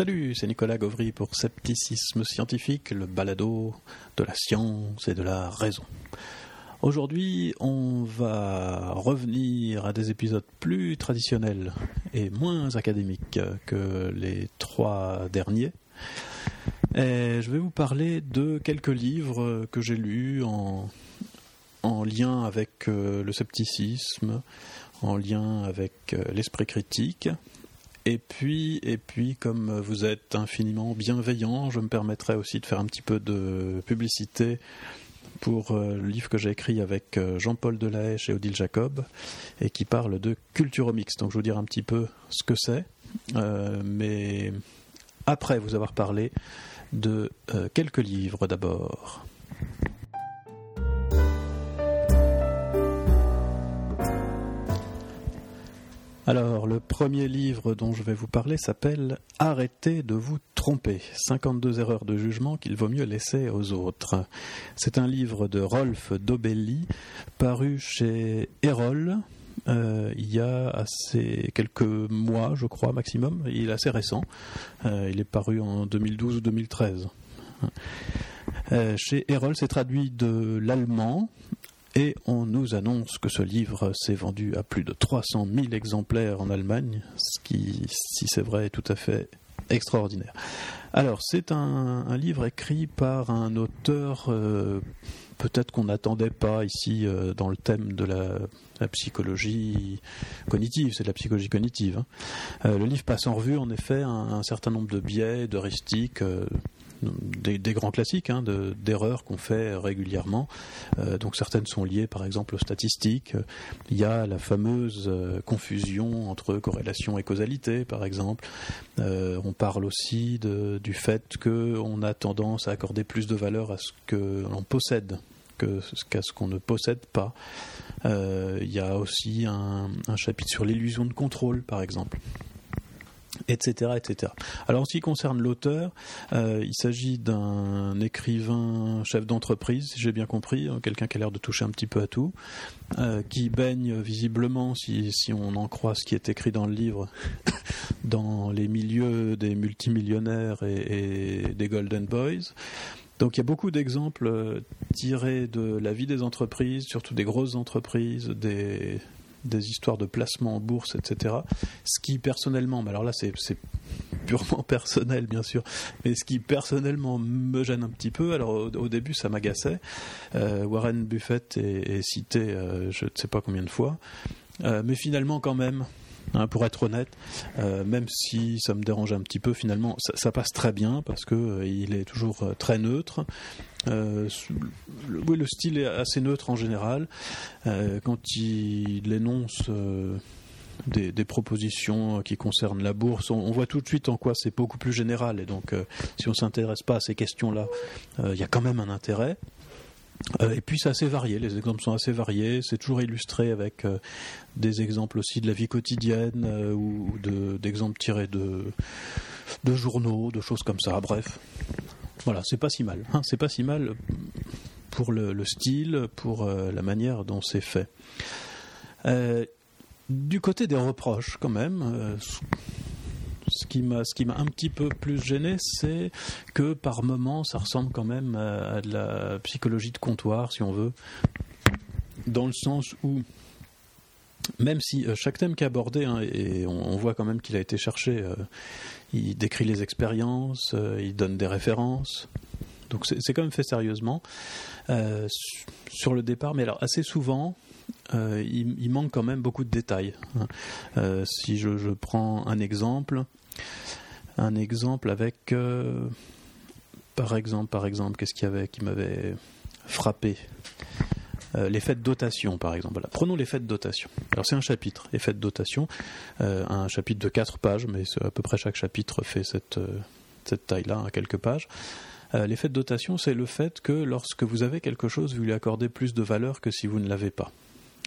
Salut, c'est Nicolas Gauvry pour Scepticisme Scientifique, le balado de la science et de la raison. Aujourd'hui, on va revenir à des épisodes plus traditionnels et moins académiques que les trois derniers. Je vais vous parler de quelques livres que j'ai lus en, en lien avec euh, le scepticisme, en lien avec euh, l'esprit critique. Et puis, et puis, comme vous êtes infiniment bienveillant, je me permettrai aussi de faire un petit peu de publicité pour euh, le livre que j'ai écrit avec Jean-Paul Delahaye et Odile Jacob, et qui parle de culturomix. Donc je vais vous dire un petit peu ce que c'est, mais après vous avoir parlé de quelques livres d'abord. Alors, le premier livre dont je vais vous parler s'appelle Arrêtez de vous tromper. 52 erreurs de jugement qu'il vaut mieux laisser aux autres. C'est un livre de Rolf Dobelli, paru chez Erol. Euh, il y a assez quelques mois, je crois, maximum. Il est assez récent. Euh, il est paru en 2012 ou 2013. Euh, chez Erol, c'est traduit de l'allemand et on nous annonce que ce livre s'est vendu à plus de 300 000 exemplaires en Allemagne, ce qui, si c'est vrai, est tout à fait extraordinaire. Alors, c'est un, livre écrit par un auteur euh, peut-être qu'on n'attendait pas ici euh, dans le thème de la, psychologie cognitive, c'est de la psychologie cognitive. Hein. Euh, le livre passe en revue en effet un, certain nombre de biais, d'heuristiques des, grands classiques hein, d'erreurs qu'on fait régulièrement. Euh, donc certaines sont liées par exemple aux statistiques. Il y a la fameuse euh, confusion entre corrélation et causalité par exemple. Euh, on parle aussi du fait qu'on a tendance à accorder plus de valeur à ce que l'on possède qu'à ce qu'on ne possède pas. Il y a aussi un chapitre sur l'illusion de contrôle, par exemple etc., etc. Alors en ce qui concerne l'auteur, euh, il s'agit d'un écrivain chef d'entreprise, si j'ai bien compris, hein, quelqu'un qui a l'air de toucher un petit peu à tout, euh, qui baigne visiblement, si, on en croit ce qui est écrit dans le livre, dans les milieux des multimillionnaires et, et des Golden Boys. Donc il y a beaucoup d'exemples euh, tirés de la vie des entreprises, surtout des grosses entreprises, des, des histoires de placement en bourse, etc. Ce qui personnellement, mais alors là c'est purement personnel bien sûr, mais ce qui personnellement me gêne un petit peu, alors au, début ça m'agaçait, euh, Warren Buffett est, cité euh, je ne sais pas combien de fois, euh, mais finalement quand même, Hein, pour être honnête, même si ça me dérange un petit peu, finalement, ça, passe très bien parce que il est toujours très neutre. Euh, oui, le style est assez neutre en général. Euh, quand il énonce euh, des, propositions qui concernent la bourse, on, voit tout de suite en quoi c'est beaucoup plus général. Et donc, si on ne s'intéresse pas à ces questions-là, il y a quand même un intérêt. Et puis c'est assez varié, les exemples sont assez variés, c'est toujours illustré avec des exemples aussi de la vie quotidienne ou d'exemples tirés de, de journaux, de choses comme ça, bref. Voilà, c'est pas si mal. Hein, c'est pas si mal pour le, style, pour euh, la manière dont c'est fait. Euh, du côté des reproches, quand même, euh, ce qui m'a un petit peu plus gêné, c'est que par moments, ça ressemble quand même à, de la psychologie de comptoir, si on veut, dans le sens où même si chaque thème qui est abordé, hein, et on, voit quand même qu'il a été cherché, il décrit les expériences, euh, il donne des références. Donc c'est quand même fait sérieusement euh, sur le départ, mais alors assez souvent, euh, il, manque quand même beaucoup de détails. Hein. si je, prends un exemple, un exemple avec, par exemple, par exemple, qu'est-ce qu'il y avait qui m'avait frappé? Euh, l'effet de dotation, par exemple. Prenons l'effet de dotation. Alors c'est un chapitre, effet de dotation, euh, un chapitre de 4 pages, mais à peu près chaque chapitre fait cette, euh, cette taille-là, à hein, quelques pages. l'effet de dotation, c'est le fait que lorsque vous avez quelque chose, vous lui accordez plus de valeur que si vous ne l'avez pas.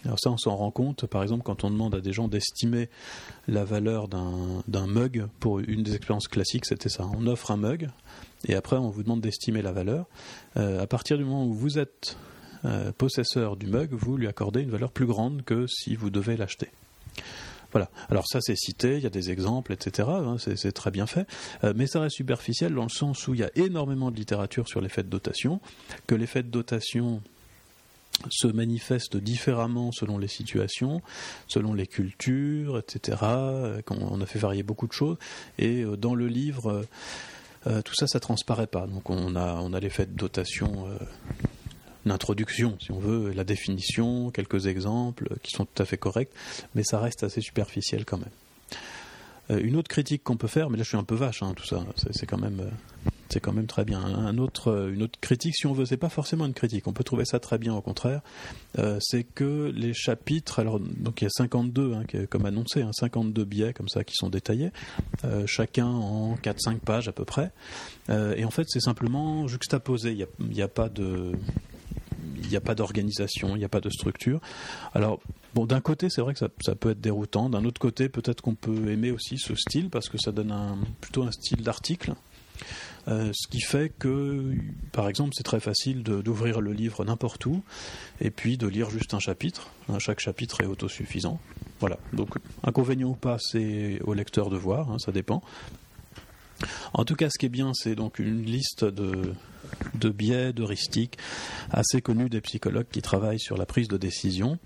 Alors ça, on s'en rend compte, par exemple, quand on demande à des gens d'estimer la valeur d'un mug, pour une des expériences classiques, c'était ça. On offre un mug, et après, on vous demande d'estimer la valeur. à partir du moment où vous êtes euh, possesseur du mug, vous lui accordez une valeur plus grande que si vous devez l'acheter. Voilà. Alors ça c'est cité, il y a des exemples, etc. Hein, c'est très bien fait, euh, mais ça reste superficiel dans le sens où il y a énormément de littérature sur l'effet de dotation, que l'effet de dotation se manifeste différemment selon les situations, selon les cultures, etc. Euh, on a fait varier beaucoup de choses, et euh, dans le livre, tout ça, ça transparaît pas. Donc on a, on a l'effet de dotation l'introduction, si on veut, la définition, quelques exemples qui sont tout à fait corrects, mais ça reste assez superficiel quand même. Euh, une autre critique qu'on peut faire, mais là je suis un peu vache, hein, tout ça, c'est quand même, euh, c'est quand même très bien. Euh, une autre critique, si on veut, c'est pas forcément une critique. On peut trouver ça très bien, au contraire. c'est que les chapitres, alors donc il y a 52, hein, comme annoncé, hein, 52 biais comme ça qui sont détaillés, chacun en 4-5 pages à peu près. et en fait, c'est simplement juxtaposé. Il n'y a, pas d'organisation, il n'y a pas de structure. Alors, d'un côté, c'est vrai que ça, peut être déroutant. D'un autre côté, peut-être qu'on peut aimer aussi ce style parce que ça donne plutôt un style d'article. Euh, ce qui fait que, par exemple, c'est très facile d'ouvrir le livre n'importe où et puis de lire juste un chapitre. Chaque chapitre est autosuffisant. Voilà. Donc, inconvénient ou pas, c'est au lecteur de voir, hein, ça dépend. En tout cas, ce qui est bien, c'est donc une liste de, de biais, d'heuristiques assez connus des psychologues qui travaillent sur la prise de décision.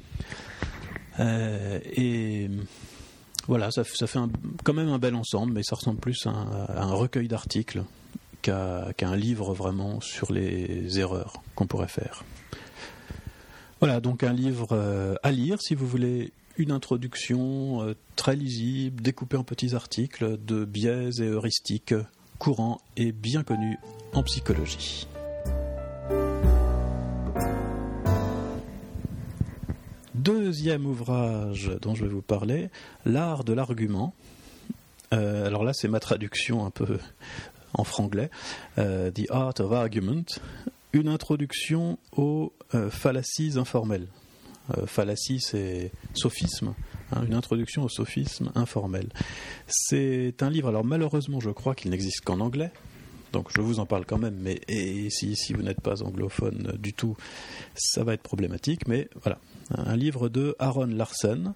Euh, et voilà, ça, fait quand même un bel ensemble, mais ça ressemble plus à un, recueil d'articles qu'à un livre vraiment sur les erreurs qu'on pourrait faire. Voilà, donc un livre euh, à lire si vous voulez une introduction euh, très lisible, découpée en petits articles de biais et heuristiques courants et bien connus en psychologie. Deuxième ouvrage dont je vais vous parler, L'art de l'argument. Euh, alors là, c'est ma traduction un peu en franglais. Euh, The Art of Argument, une introduction aux fallacies informelles. Euh, fallacie, c'est sophisme, hein, une introduction au sophisme informel. C'est un livre, alors malheureusement je crois qu'il n'existe qu'en anglais, donc je vous en parle quand même, mais si, vous n'êtes pas anglophone du tout, ça va être problématique, mais voilà. Un livre de Aaron Larsen,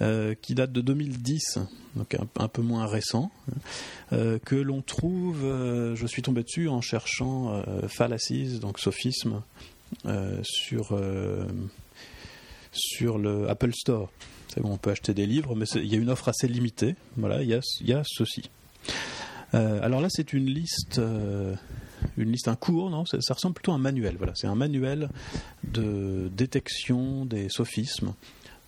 euh, qui date de 2010, donc un, peu moins récent, euh, que l'on trouve, je suis tombé dessus en cherchant fallacies, donc sophisme, sur sur le Apple Store. C'est bon, on peut acheter des livres, mais il y a une offre assez limitée. Voilà, il y a, ceci. Euh, alors là, c'est une liste, euh, une liste, un cours, non ça, ressemble plutôt à un manuel. Voilà, c'est un manuel de détection des sophismes.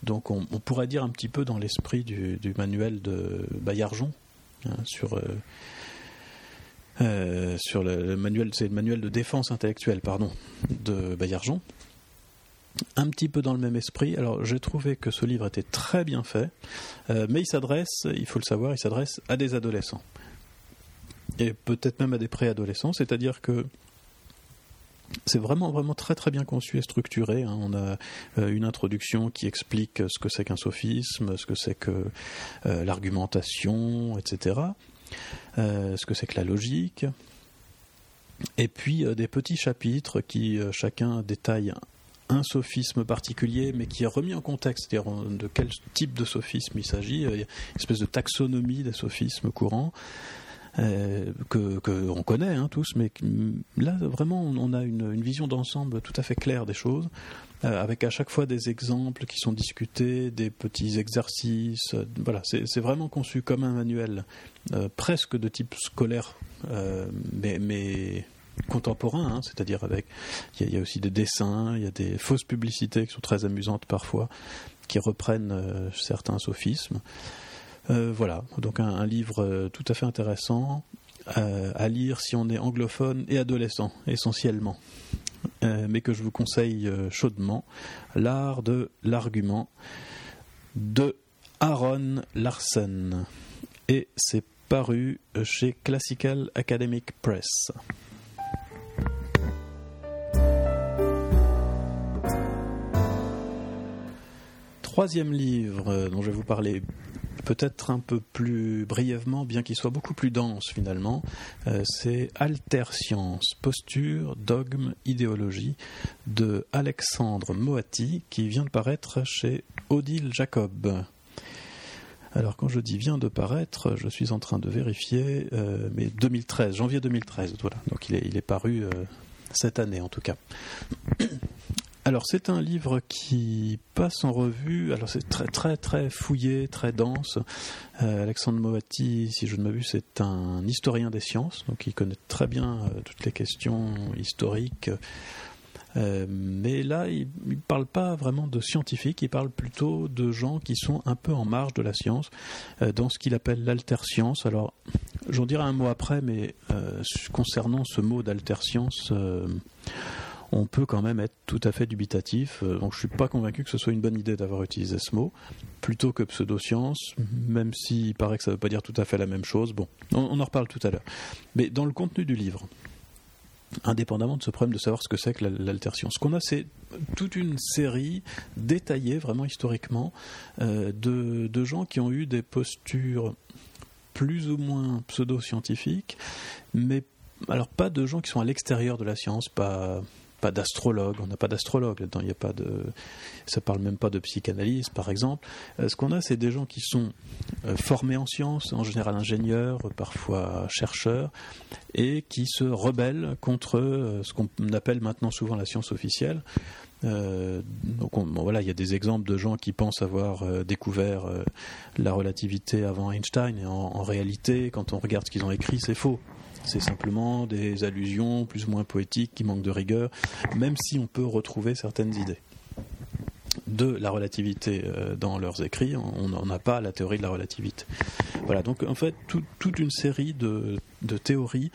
Donc, on, pourrait dire un petit peu dans l'esprit du, manuel de Bayarjon hein, sur. Euh, le, manuel, c'est le manuel de défense intellectuelle, pardon, de Bayarjon un petit peu dans le même esprit. Alors j'ai trouvé que ce livre était très bien fait, mais il s'adresse, il faut le savoir, il s'adresse à des adolescents. Et peut-être même à des préadolescents, c'est-à-dire que c'est vraiment vraiment très très bien conçu et structuré. Hein. On a euh, une introduction qui explique ce que c'est qu'un sophisme, ce que c'est que euh, l'argumentation, etc. ce que c'est que la logique. Et puis des petits chapitres qui chacun détaille un sophisme particulier, mais qui est remis en contexte, c'est-à-dire de quel type de sophisme il s'agit. Une espèce de taxonomie des sophismes courants. Euh, que qu'on connaît hein, tous, mais là vraiment on a une, vision d'ensemble tout à fait claire des choses, euh, avec à chaque fois des exemples qui sont discutés, des petits exercices. voilà, c'est vraiment conçu comme un manuel euh, presque de type scolaire, mais, mais contemporain, hein, c'est-à-dire avec, il y, a aussi des dessins, il y a des fausses publicités qui sont très amusantes parfois, qui reprennent euh, certains sophismes. Euh, voilà, donc un, livre euh, tout à fait intéressant à lire si on est anglophone et adolescent, essentiellement. mais que je vous conseille chaudement, L'art de l'argument de Aaron Larsen. Et c'est paru chez Classical Academic Press. troisième livre euh, dont je vais vous parler peut-être un peu plus brièvement, bien qu'il soit beaucoup plus dense finalement, euh, c'est Alter Science, posture, dogme, idéologie de Alexandre Moati qui vient de paraître chez Odile Jacob. Alors quand je dis vient de paraître, je suis en train de vérifier, euh, mais 2013, janvier 2013, voilà. Donc il est, il est paru euh, cette année en tout cas. Alors c'est un livre qui passe en revue, alors c'est très très très fouillé, très dense. Euh, Alexandre Moati, si je ne m'abuse, c'est un historien des sciences, donc il connaît très bien toutes les questions historiques euh, mais là, il ne parle pas vraiment de scientifiques, il parle plutôt de gens qui sont un peu en marge de la science, euh, dans ce qu'il appelle l'alterscience. Alors, j'en dirai un mot après, mais euh, concernant ce mot d'alterscience, on peut quand même être tout à fait dubitatif. donc, je suis pas convaincu que ce soit une bonne idée d'avoir utilisé ce mot, plutôt que pseudoscience, même s'il paraît que ça ne veut pas dire tout à fait la même chose. Bon, on en reparle tout à l'heure. Mais dans le contenu du livre, indépendamment de ce problème de savoir ce que c'est que l'altertion. Ce qu'on a, c'est toute une série détaillée, vraiment historiquement, euh, de, gens qui ont eu des postures plus ou moins pseudo-scientifiques, mais alors pas de gens qui sont à l'extérieur de la science, pas pas d'astrologue, on n'a pas d'astrologue là-dedans, il n'y a pas de, ça parle même pas de psychanalyse par exemple. Euh, ce qu'on a, c'est des gens qui sont euh, formés en sciences, en général ingénieurs, parfois chercheurs, et qui se rebellent contre euh, ce qu'on appelle maintenant souvent la science officielle. donc voilà, il y a des exemples de gens qui pensent avoir découvert la relativité avant Einstein, et en réalité, quand on regarde ce qu'ils ont écrit, c'est faux. C'est simplement des allusions plus ou moins poétiques qui manquent de rigueur, même si on peut retrouver certaines idées de la relativité euh, dans leurs écrits, on n'en a pas la théorie de la relativité. Voilà, donc en fait, toute une série de, théories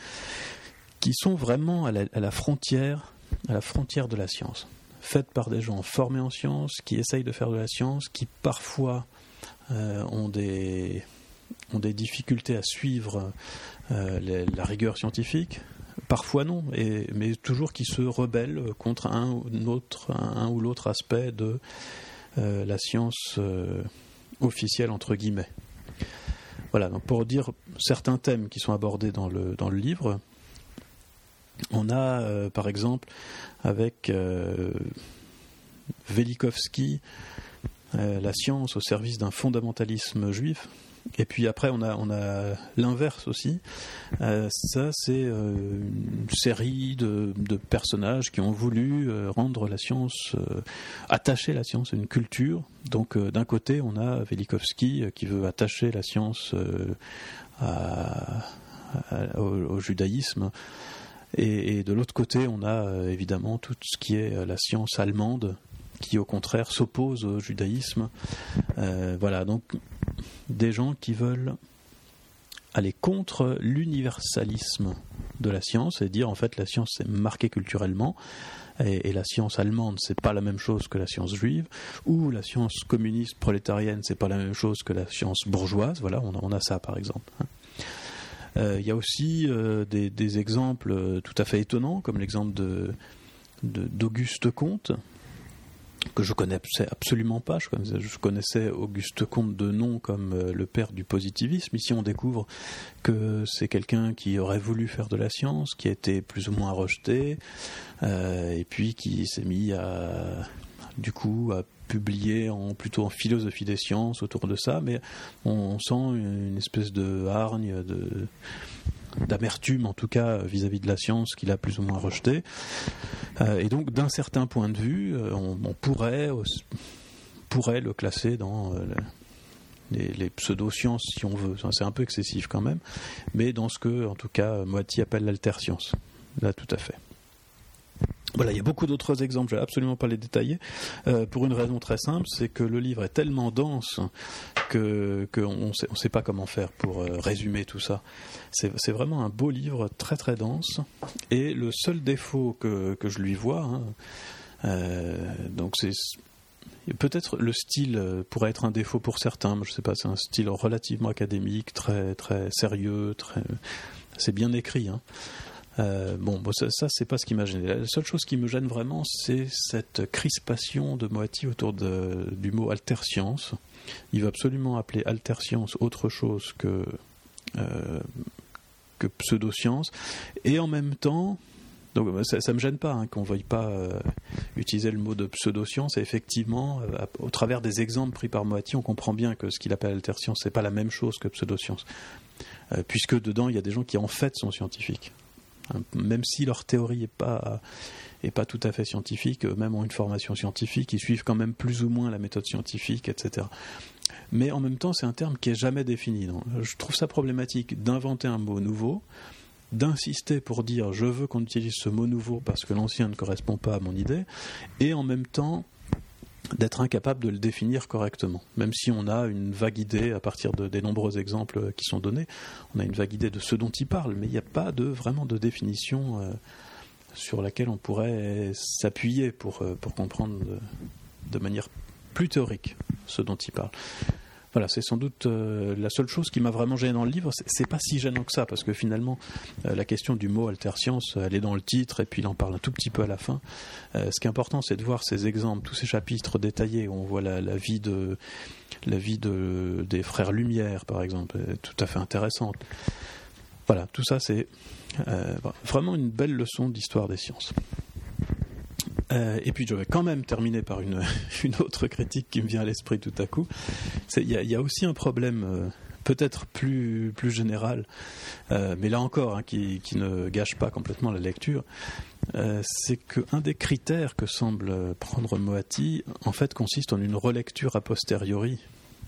qui sont vraiment à la, frontière, de la science, faites par des gens formés en science, qui essayent de faire de la science, qui parfois euh, ont des ont des difficultés à suivre euh, la rigueur scientifique, parfois non, mais toujours qui se rebellent contre un ou, l'autre aspect de euh, la science euh, officielle, entre guillemets. Voilà, donc pour dire certains thèmes qui sont abordés dans le livre, on a par exemple avec Velikovsky la science au service d'un fondamentalisme juif, et puis après, on a, l'inverse aussi. Euh, ça, c'est euh, une série de, personnages qui ont voulu euh, rendre la science, attacher la science à une culture. Donc, d'un côté, on a Velikovsky qui veut attacher la science au, judaïsme. Et de l'autre côté, on a évidemment tout ce qui est la science allemande qui au contraire s'oppose au judaïsme. voilà, donc des gens qui veulent aller contre l'universalisme de la science et dire en fait la science c'est marqué culturellement et, la science allemande c'est pas la même chose que la science juive ou la science communiste prolétarienne c'est pas la même chose que la science bourgeoise voilà on, a ça par exemple hein. euh, il y a aussi euh, des, exemples tout à fait étonnants comme l'exemple de d'Auguste Comte que je connaissais absolument pas. Je connaissais, Auguste Comte de nom comme euh, le père du positivisme. Ici, on découvre que c'est quelqu'un qui aurait voulu faire de la science, qui a été plus ou moins rejeté, euh, et puis qui s'est mis à, du coup, à publier en, plutôt en philosophie des sciences autour de ça, mais on, sent une espèce de hargne, de d'amertume en tout cas vis-à-vis de la science qu'il a plus ou moins rejeté. Euh, et donc d'un certain point de vue, euh, on, pourrait, pourrait le classer dans euh, les, pseudo-sciences si on veut. C'est un peu excessif quand même, mais dans ce que en tout cas Moiti appelle l'alter-science. Là tout à fait. Voilà, il y a beaucoup d'autres exemples, je vais absolument pas les détailler, euh, pour une raison très simple, c'est que le livre est tellement dense que qu'on sait, on sait pas comment faire pour euh, résumer tout ça. C'est vraiment un beau livre, très très dense, et le seul défaut que, que je lui vois, hein, euh, donc c'est peut-être le style pourrait être un défaut pour certains, mais je sais pas, c'est un style relativement académique, très très sérieux, très c'est bien écrit. Hein. Euh, bon, ça, ça c'est pas ce qui m'a gêné. La seule chose qui me gêne vraiment, c'est cette crispation de Moati autour du mot alterscience. Il veut absolument appeler alterscience autre chose que, euh, que pseudoscience. Et en même temps, Donc ça, ne me gêne pas hein, qu'on ne veuille pas utiliser le mot de pseudo-science. Et effectivement, au travers des exemples pris par Moati, on comprend bien que ce qu'il appelle alter-science, c'est pas la même chose que pseudo-science. puisque dedans, il y a des gens qui en fait sont scientifiques. Même si leur théorie n'est pas, est pas tout à fait scientifique, eux-mêmes ont une formation scientifique, ils suivent quand même plus ou moins la méthode scientifique, etc. Mais en même temps, c'est un terme qui est jamais défini. je trouve ça problématique d'inventer un mot nouveau, d'insister pour dire je veux qu'on utilise ce mot nouveau parce que l'ancien ne correspond pas à mon idée, et en même temps d'être incapable de le définir correctement. Même si on a une vague idée à partir des nombreux exemples qui sont donnés, on a une vague idée de ce dont il parle, mais il n'y a pas de, vraiment de définition euh, sur laquelle on pourrait s'appuyer pour, euh, pour comprendre de manière plus théorique ce dont il parle. Voilà, c'est sans doute euh, la seule chose qui m'a vraiment gêné dans le livre. C'est pas si gênant que ça, parce que finalement, euh, la question du mot alter-science, elle est dans le titre, et puis il en parle un tout petit peu à la fin. Euh, ce qui est important, c'est de voir ces exemples, tous ces chapitres détaillés où on voit la, vie de la vie de, des frères Lumière, par exemple, tout à fait intéressante. Voilà, tout ça, c'est vraiment une belle leçon d'histoire des sciences. Euh, et puis je vais quand même terminer par une, autre critique qui me vient à l'esprit tout à coup. Il y, a aussi un problème euh, peut-être plus, général, euh, mais là encore, hein, qui, ne gâche pas complètement la lecture, c'est qu'un des critères que semble prendre Moati, en fait, consiste en une relecture a posteriori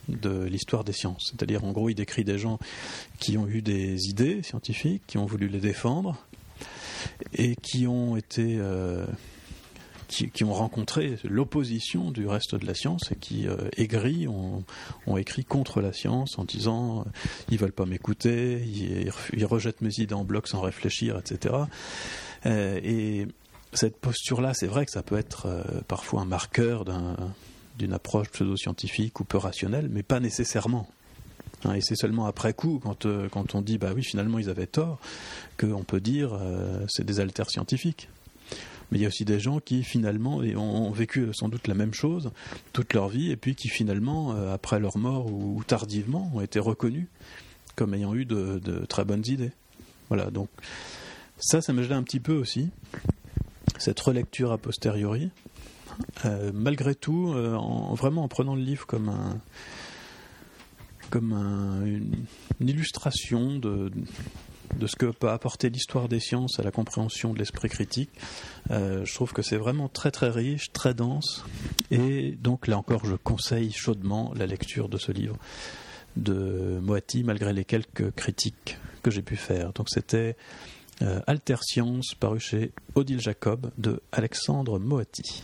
de l'histoire des sciences. C'est-à-dire, en gros, il décrit des gens qui ont eu des idées scientifiques, qui ont voulu les défendre, et qui ont été qui, ont rencontré l'opposition du reste de la science et qui, euh, aigris, ont, écrit contre la science en disant euh, ils veulent pas m'écouter, ils, rejettent mes idées en bloc sans réfléchir, etc. Euh, et cette posture-là, c'est vrai que ça peut être parfois un marqueur d'une approche pseudo-scientifique ou peu rationnelle, mais pas nécessairement. Hein, et c'est seulement après coup, quand, quand on dit bah oui, finalement ils avaient tort, qu'on peut dire c'est des alters scientifiques. Mais il y a aussi des gens qui finalement ont, vécu sans doute la même chose toute leur vie et puis qui finalement, euh, après leur mort ou, tardivement, ont été reconnus comme ayant eu de, très bonnes idées. Voilà, donc ça, ça me gêne un petit peu aussi, cette relecture a posteriori. Euh, malgré tout, euh, en, vraiment en prenant le livre comme un comme une, illustration de, de ce que peut apporter l'histoire des sciences à la compréhension de l'esprit critique. Euh, je trouve que c'est vraiment très très riche, très dense, et donc là encore je conseille chaudement la lecture de ce livre de Moati, malgré les quelques critiques que j'ai pu faire. Donc c'était euh, Alter Science, paru chez Odile Jacob de Alexandre Moati.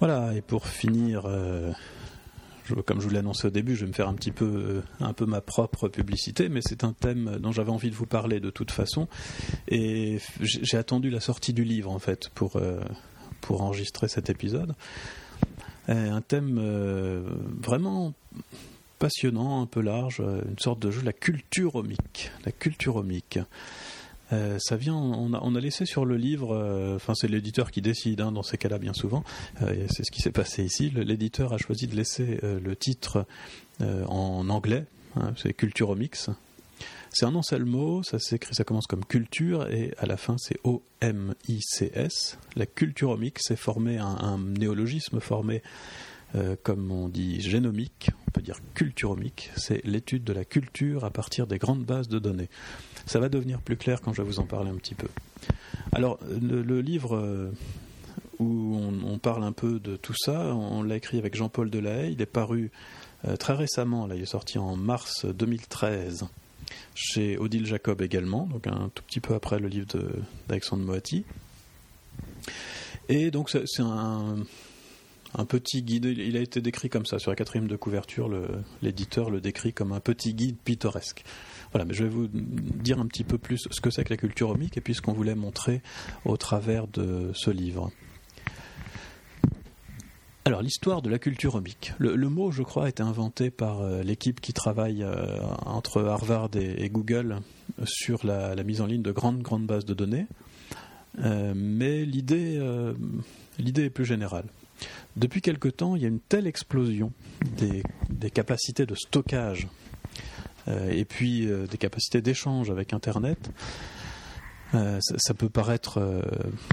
Voilà, et pour finir, euh, comme je vous l'ai annoncé au début, je vais me faire un petit peu, euh, un peu ma propre publicité, mais c'est un thème dont j'avais envie de vous parler de toute façon. Et j'ai attendu la sortie du livre, en fait, pour, euh, pour enregistrer cet épisode. un thème euh, vraiment passionnant, un peu large, une sorte de jeu, la culture omique. La culture omique. Euh, ça vient, on a, laissé sur le livre, euh, enfin c'est l'éditeur qui décide hein, dans ces cas-là bien souvent, euh, c'est ce qui s'est passé ici, l'éditeur a choisi de laisser le titre en anglais, hein, c'est Culturomix. C'est un nom mot, ça s'écrit, ça commence comme culture et à la fin c'est O-M-I-C-S. La culturomix, c'est formé un, un, néologisme formé comme on dit génomique, on peut dire culturomique, c'est l'étude de la culture à partir des grandes bases de données. Ça va devenir plus clair quand je vais vous en parler un petit peu. Alors, le, livre euh, où on, parle un peu de tout ça, on, l'a écrit avec Jean-Paul Delahaye. Il est paru euh, très récemment, là, il est sorti en mars 2013 chez Odile Jacob également, donc un tout petit peu après le livre d'Alexandre Moati. Et donc c'est un, un, petit guide, il a été décrit comme ça, sur la quatrième de couverture, l'éditeur le décrit comme un petit guide pittoresque. Voilà, mais je vais vous dire un petit peu plus ce que c'est que la culture omique et puis ce qu'on voulait montrer au travers de ce livre. Alors, l'histoire de la culture omique. Le, mot, je crois, a été inventé par euh, l'équipe qui travaille euh, entre Harvard et, Google sur la, mise en ligne de grandes, grandes bases de données. Euh, mais l'idée, l'idée est plus générale. Depuis quelque temps, il y a une telle explosion des capacités de stockage et puis des capacités d'échange avec Internet, ça, peut paraître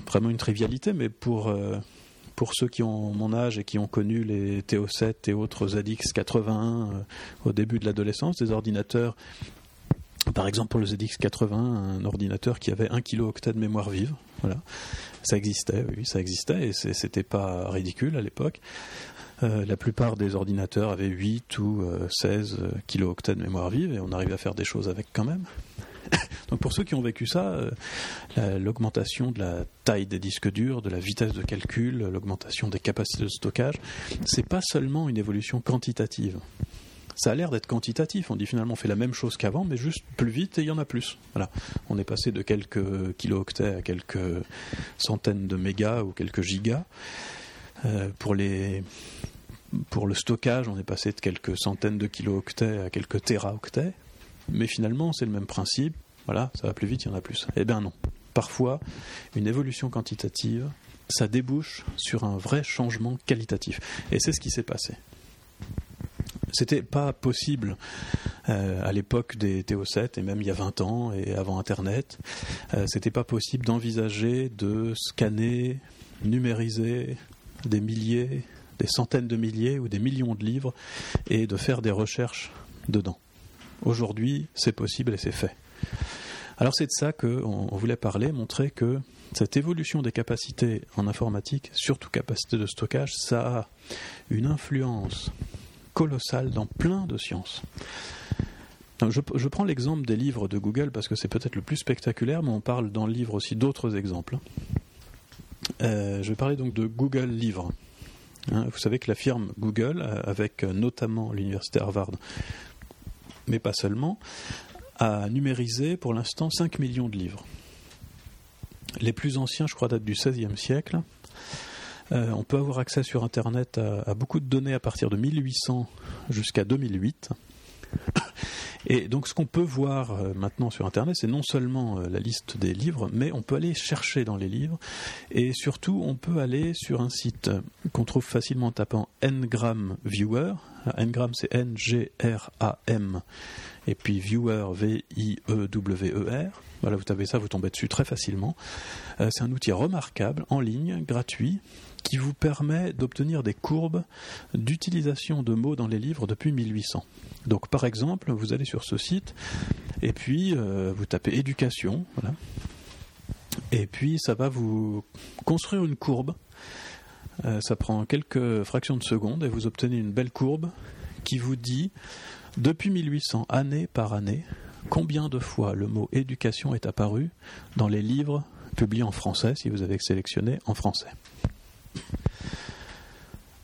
vraiment une trivialité, mais pour pour ceux qui ont mon âge et qui ont connu les TO7 et autres ZX81 au début de l'adolescence, des ordinateurs par exemple, pour le ZX80, un ordinateur qui avait 1 kilo-octet de mémoire vive. Voilà. Ça existait, oui, ça existait, et c'était pas ridicule à l'époque. Euh, la plupart des ordinateurs avaient 8 ou 16 euh, kilo-octets de mémoire vive, et on arrivait à faire des choses avec quand même. Donc pour ceux qui ont vécu ça, euh, l'augmentation de la taille des disques durs, de la vitesse de calcul, l'augmentation des capacités de stockage, c'est pas seulement une évolution quantitative ça a l'air d'être quantitatif. On dit finalement on fait la même chose qu'avant, mais juste plus vite et il y en a plus. Voilà. On est passé de quelques kilo-octets à quelques centaines de mégas ou quelques gigas. Euh, pour les pour le stockage, on est passé de quelques centaines de kilo-octets à quelques téraoctets. Mais finalement, c'est le même principe. Voilà, ça va plus vite, il y en a plus. Eh bien non. Parfois, une évolution quantitative, ça débouche sur un vrai changement qualitatif. Et c'est ce qui s'est passé. C'était pas possible euh, à l'époque des TO7 et même il y a 20 ans et avant Internet. Euh, c'était pas possible d'envisager de scanner, numériser des milliers, des centaines de milliers ou des millions de livres et de faire des recherches dedans. Aujourd'hui, c'est possible et c'est fait. Alors c'est de ça qu'on voulait parler, montrer que cette évolution des capacités en informatique, surtout capacité de stockage, ça a une influence colossal dans plein de sciences. je, prends l'exemple des livres de Google parce que c'est peut-être le plus spectaculaire, mais on parle dans le livre aussi d'autres exemples. Euh, je vais parler donc de Google Livres. Hein, vous savez que la firme Google, euh, avec notamment l'université Harvard, mais pas seulement, a numérisé pour l'instant 5 millions de livres. Les plus anciens, je crois, datent du XVIe siècle. Euh, on peut avoir accès sur Internet à, beaucoup de données à partir de 1800 jusqu'à 2008. Et donc ce qu'on peut voir euh, maintenant sur Internet, c'est non seulement euh, la liste des livres, mais on peut aller chercher dans les livres, et surtout on peut aller sur un site qu'on trouve facilement en tapant Ngram Viewer. Ngram c'est N-G-R-A-M, et puis Viewer V-I-E-W-E-R. Voilà, vous tapez ça, vous tombez dessus très facilement. c'est un outil remarquable, en ligne, gratuit, qui vous permet d'obtenir des courbes d'utilisation de mots dans les livres depuis 1800. Donc par exemple, vous allez sur ce site et puis euh, vous tapez éducation. Et puis ça va vous construire une courbe. Euh, ça prend quelques fractions de secondes et vous obtenez une belle courbe qui vous dit depuis 1800, année par année, combien de fois le mot éducation est apparu dans les livres publiés en français, si vous avez sélectionné en français.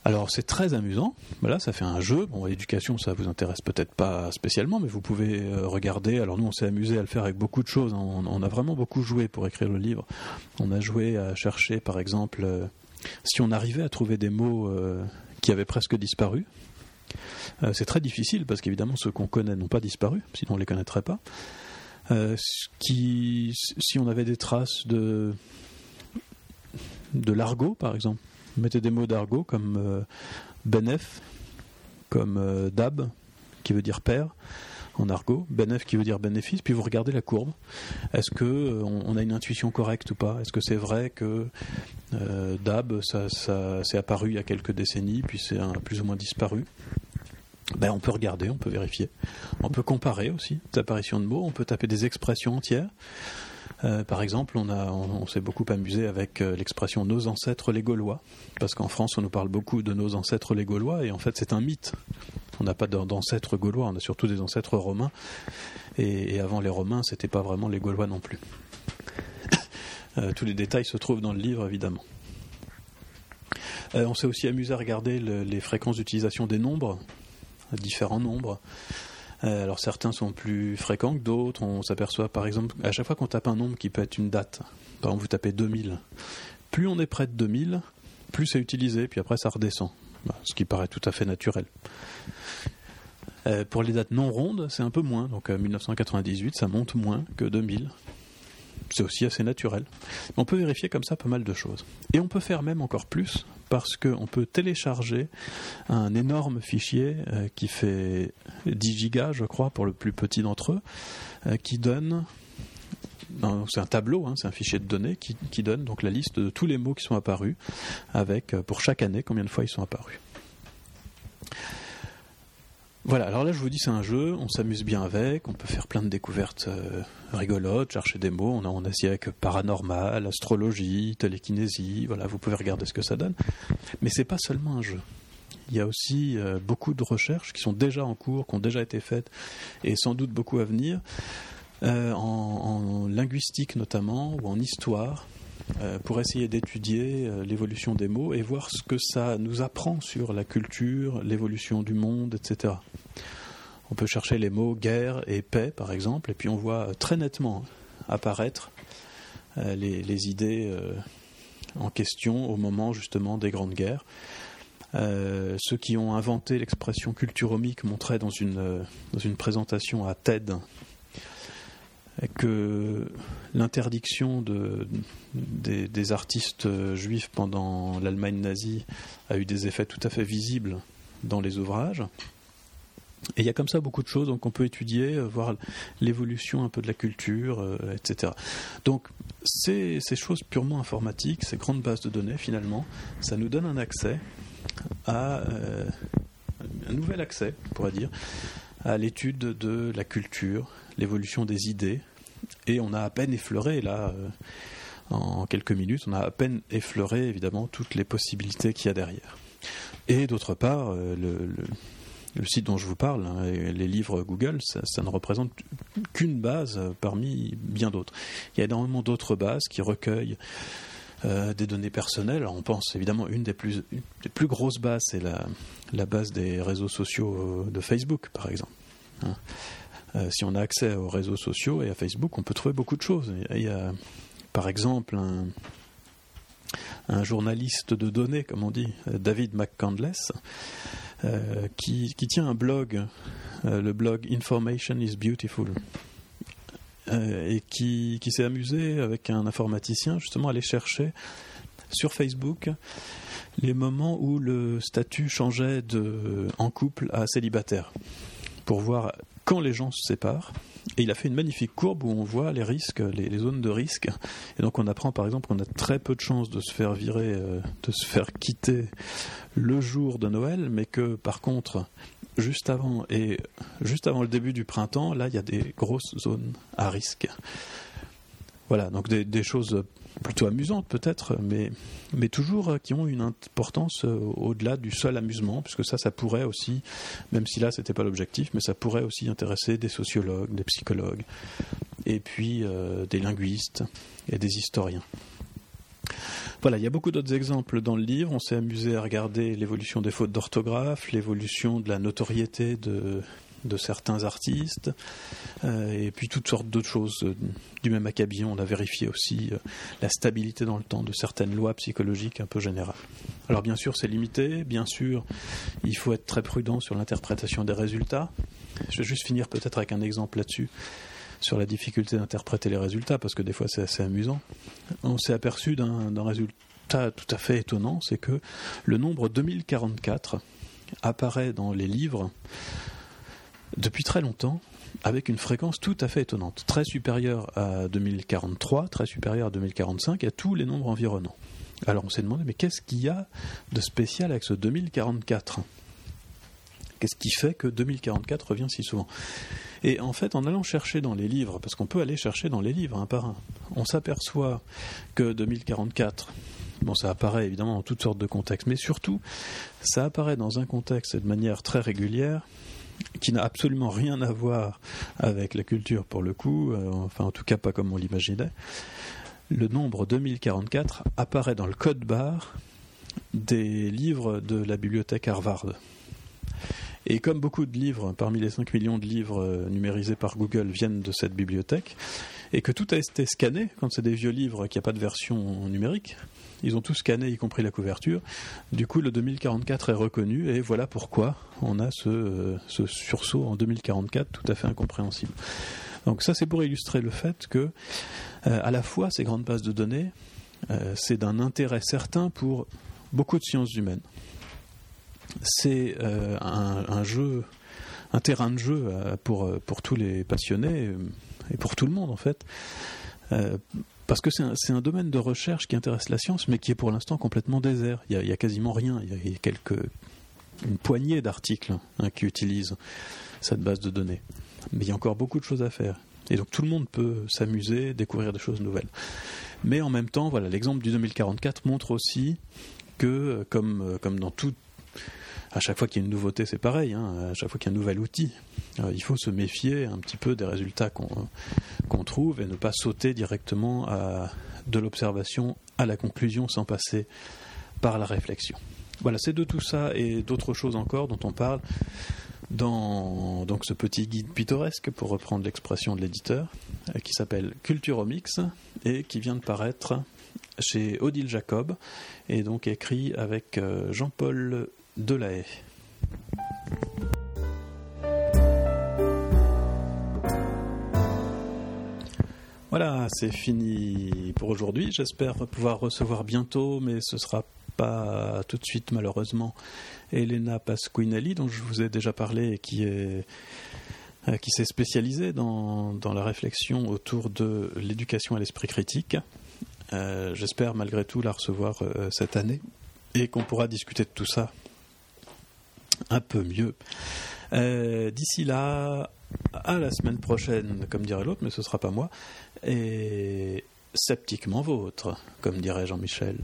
Alors c'est très amusant, voilà, ça fait un jeu. Bon, éducation, ça vous intéresse peut-être pas spécialement, mais vous pouvez euh, regarder. Alors nous, on s'est amusé à le faire avec beaucoup de choses. On, a vraiment beaucoup joué pour écrire le livre. On a joué à chercher, par exemple, euh, si on arrivait à trouver des mots euh, qui avaient presque disparu. c'est très difficile parce qu'évidemment ceux qu'on connaît n'ont pas disparu, sinon on les connaîtrait pas. si on avait des traces de l'argot, par exemple. Mettez des mots d'argot comme euh, comme euh, dab, qui veut dire père en argot, benef qui veut dire bénéfice, puis vous regardez la courbe. Est-ce que euh, on, a une intuition correcte ou pas? Est-ce que c'est vrai que dab, ça, s'est apparu il y a quelques décennies, puis c'est plus ou moins disparu? Ben, on peut regarder, on peut vérifier. On peut comparer aussi les apparitions de mots, on peut taper des expressions entières. Euh, par exemple, on, s'est beaucoup amusé avec euh, l'expression nos ancêtres les Gaulois, parce qu'en France, on nous parle beaucoup de nos ancêtres les Gaulois, et en fait, c'est un mythe. On n'a pas d'ancêtres gaulois, on a surtout des ancêtres romains, et, avant les Romains, c'était pas vraiment les Gaulois non plus. Euh, tous les détails se trouvent dans le livre, évidemment. on s'est aussi amusé à regarder les fréquences d'utilisation des nombres, différents nombres. Euh, alors certains sont plus fréquents que d'autres. On s'aperçoit par exemple, à chaque fois qu'on tape un nombre qui peut être une date, par exemple vous tapez 2000, plus on est près de 2000, plus c'est utilisé, puis après ça redescend. Bah, ce qui paraît tout à fait naturel. Euh, pour les dates non rondes, c'est un peu moins. Donc à 1998, ça monte moins que 2000. C'est aussi assez naturel. On peut vérifier comme ça pas mal de choses. Et on peut faire même encore plus parce qu'on peut télécharger un énorme fichier euh, qui fait 10 gigas, je crois, pour le plus petit d'entre eux, euh, qui donne c'est un tableau, hein, c'est un fichier de données qui, qui, donne donc la liste de tous les mots qui sont apparus, avec pour chaque année combien de fois ils sont apparus. Voilà, alors là je vous dis c'est un jeu, on s'amuse bien avec, on peut faire plein de découvertes euh, rigolotes, chercher des mots, on a, on a essayé avec paranormal, astrologie, télékinésie, voilà, vous pouvez regarder ce que ça donne. Mais c'est pas seulement un jeu. Il y a aussi euh, beaucoup de recherches qui sont déjà en cours, qui ont déjà été faites, et sans doute beaucoup à venir, euh, en, en linguistique notamment, ou en histoire, pour essayer d'étudier euh, l'évolution des mots et voir ce que ça nous apprend sur la culture, l'évolution du monde, etc. On peut chercher les mots guerre et paix, par exemple, et puis on voit très nettement apparaître euh, les, idées en question au moment justement des grandes guerres. ceux qui ont inventé l'expression culturomique montraient dans dans une présentation à TED que l'interdiction de, des, artistes juifs pendant l'Allemagne nazie a eu des effets tout à fait visibles dans les ouvrages. Et il y a comme ça beaucoup de choses, donc on peut étudier, euh, voir l'évolution un peu de la culture, euh, etc. Donc ces, ces, choses purement informatiques, ces grandes bases de données, finalement, ça nous donne un accès à euh, un nouvel accès, on pourrait dire, à l'étude de la culture, l'évolution des idées, et on a à peine effleuré, là, euh, en quelques minutes, on a à peine effleuré, évidemment, toutes les possibilités qu'il y a derrière. Et d'autre part, euh, le, site dont je vous parle, hein, les livres Google, ça, ne représente qu'une base parmi bien d'autres. Il y a énormément d'autres bases qui recueillent euh, des données personnelles. on pense évidemment une des plus, grosses bases, c'est la, la, base des réseaux sociaux de Facebook, par exemple. Hein. Euh, si on a accès aux réseaux sociaux et à Facebook, on peut trouver beaucoup de choses. Il y a, par exemple, un, journaliste de données, comme on dit, David McCandless, euh, qui, tient un blog, euh, le blog Information is Beautiful, et qui, qui s'est amusé avec un informaticien justement à aller chercher sur Facebook les moments où le statut changeait de en couple à célibataire pour voir quand les gens se séparent. Et il a fait une magnifique courbe où on voit les risques, les, zones de risque. Et donc on apprend par exemple qu'on a très peu de chances de se faire virer, euh, de se faire quitter le jour de Noël, mais que par contre, juste avant et juste avant le début du printemps, là il y a des grosses zones à risque. Voilà, donc des, choses plutôt amusantes peut-être, mais, toujours euh, qui ont une importance euh, au-delà du seul amusement, puisque ça, ça pourrait aussi, même si là, c'était pas l'objectif, mais ça pourrait aussi intéresser des sociologues, des psychologues, et puis euh, des linguistes et des historiens. Voilà, il y a beaucoup d'autres exemples dans le livre. On s'est amusé à regarder l'évolution des fautes d'orthographe, l'évolution de la notoriété de, de certains artistes, euh, et puis toutes sortes d'autres choses euh, du même acabit. On a vérifié aussi euh, la stabilité dans le temps de certaines lois psychologiques un peu générales. Alors bien sûr, c'est limité, bien sûr, il faut être très prudent sur l'interprétation des résultats. Je vais juste finir peut-être avec un exemple là-dessus sur la difficulté d'interpréter les résultats, parce que des fois c'est assez amusant. On s'est aperçu d'un résultat tout à fait étonnant, c'est que le nombre 2044 apparaît dans les livres depuis très longtemps avec une fréquence tout à fait étonnante, très supérieure à 2043, très supérieure à 2045 et à tous les nombres environnants. Alors on s'est demandé, mais qu'est-ce qu'il y a de spécial avec ce 2044 Qu'est-ce qui fait que 2044 revient si souvent? Et en fait, en allant chercher dans les livres, parce qu'on peut aller chercher dans les livres un par un, on s'aperçoit que 2044, bon, ça apparaît évidemment dans toutes sortes de contextes, mais surtout, ça apparaît dans un contexte de manière très régulière qui n'a absolument rien à voir avec la culture pour le coup, euh, enfin en tout cas pas comme on l'imaginait. Le nombre 2044 apparaît dans le code barre des livres de la bibliothèque Harvard. Et comme beaucoup de livres, parmi les 5 millions de livres euh, numérisés par Google viennent de cette bibliothèque, et que tout a été scanné, quand c'est des vieux livres qui n'ont pas de version numérique, ils ont tout scanné, y compris la couverture. Du coup, le 2044 est reconnu, et voilà pourquoi on a ce, euh, sursaut en 2044 tout à fait incompréhensible. Donc ça, c'est pour illustrer le fait que, à la fois, ces grandes bases de données, c'est d'un intérêt certain pour beaucoup de sciences humaines. C'est un, jeu, un terrain de jeu pour tous les passionnés et pour tout le monde en fait parce que c'est un, domaine de recherche qui intéresse la science, mais qui est pour l'instant complètement désert. Il y, a, quasiment rien. Il y a, quelques, une poignée d'articles hein, qui utilisent cette base de données. Mais il y a encore beaucoup de choses à faire. Et donc tout le monde peut s'amuser, découvrir des choses nouvelles. Mais en même temps, voilà, l'exemple du 2044 montre aussi que, comme, comme dans tout à chaque fois qu'il y a une nouveauté, c'est pareil. Hein, à chaque fois qu'il y a un nouvel outil, euh, il faut se méfier un petit peu des résultats qu'on trouve et ne pas sauter directement de l'observation à la conclusion sans passer par la réflexion. Voilà, c'est de tout ça et d'autres choses encore dont on parle dans donc ce petit guide pittoresque, pour reprendre l'expression de l'éditeur, euh, qui s'appelle Culturomix et qui vient de paraître chez Odile Jacob et donc écrit avec euh, Jean-Paul Delahaye. Voilà, c'est fini pour aujourd'hui. J'espère pouvoir recevoir bientôt, mais ce sera pas tout de suite malheureusement, Elena Pasquinelli, dont je vous ai déjà parlé et qui euh, s'est spécialisée dans, la réflexion autour de l'éducation à l'esprit critique. Euh, j'espère malgré tout la recevoir euh, cette année et qu'on pourra discuter de tout ça un peu mieux. Euh, d'ici là, à la semaine prochaine, comme dirait l'autre, mais ce sera pas moi, et sceptiquement vôtre, comme dirait Jean-Michel.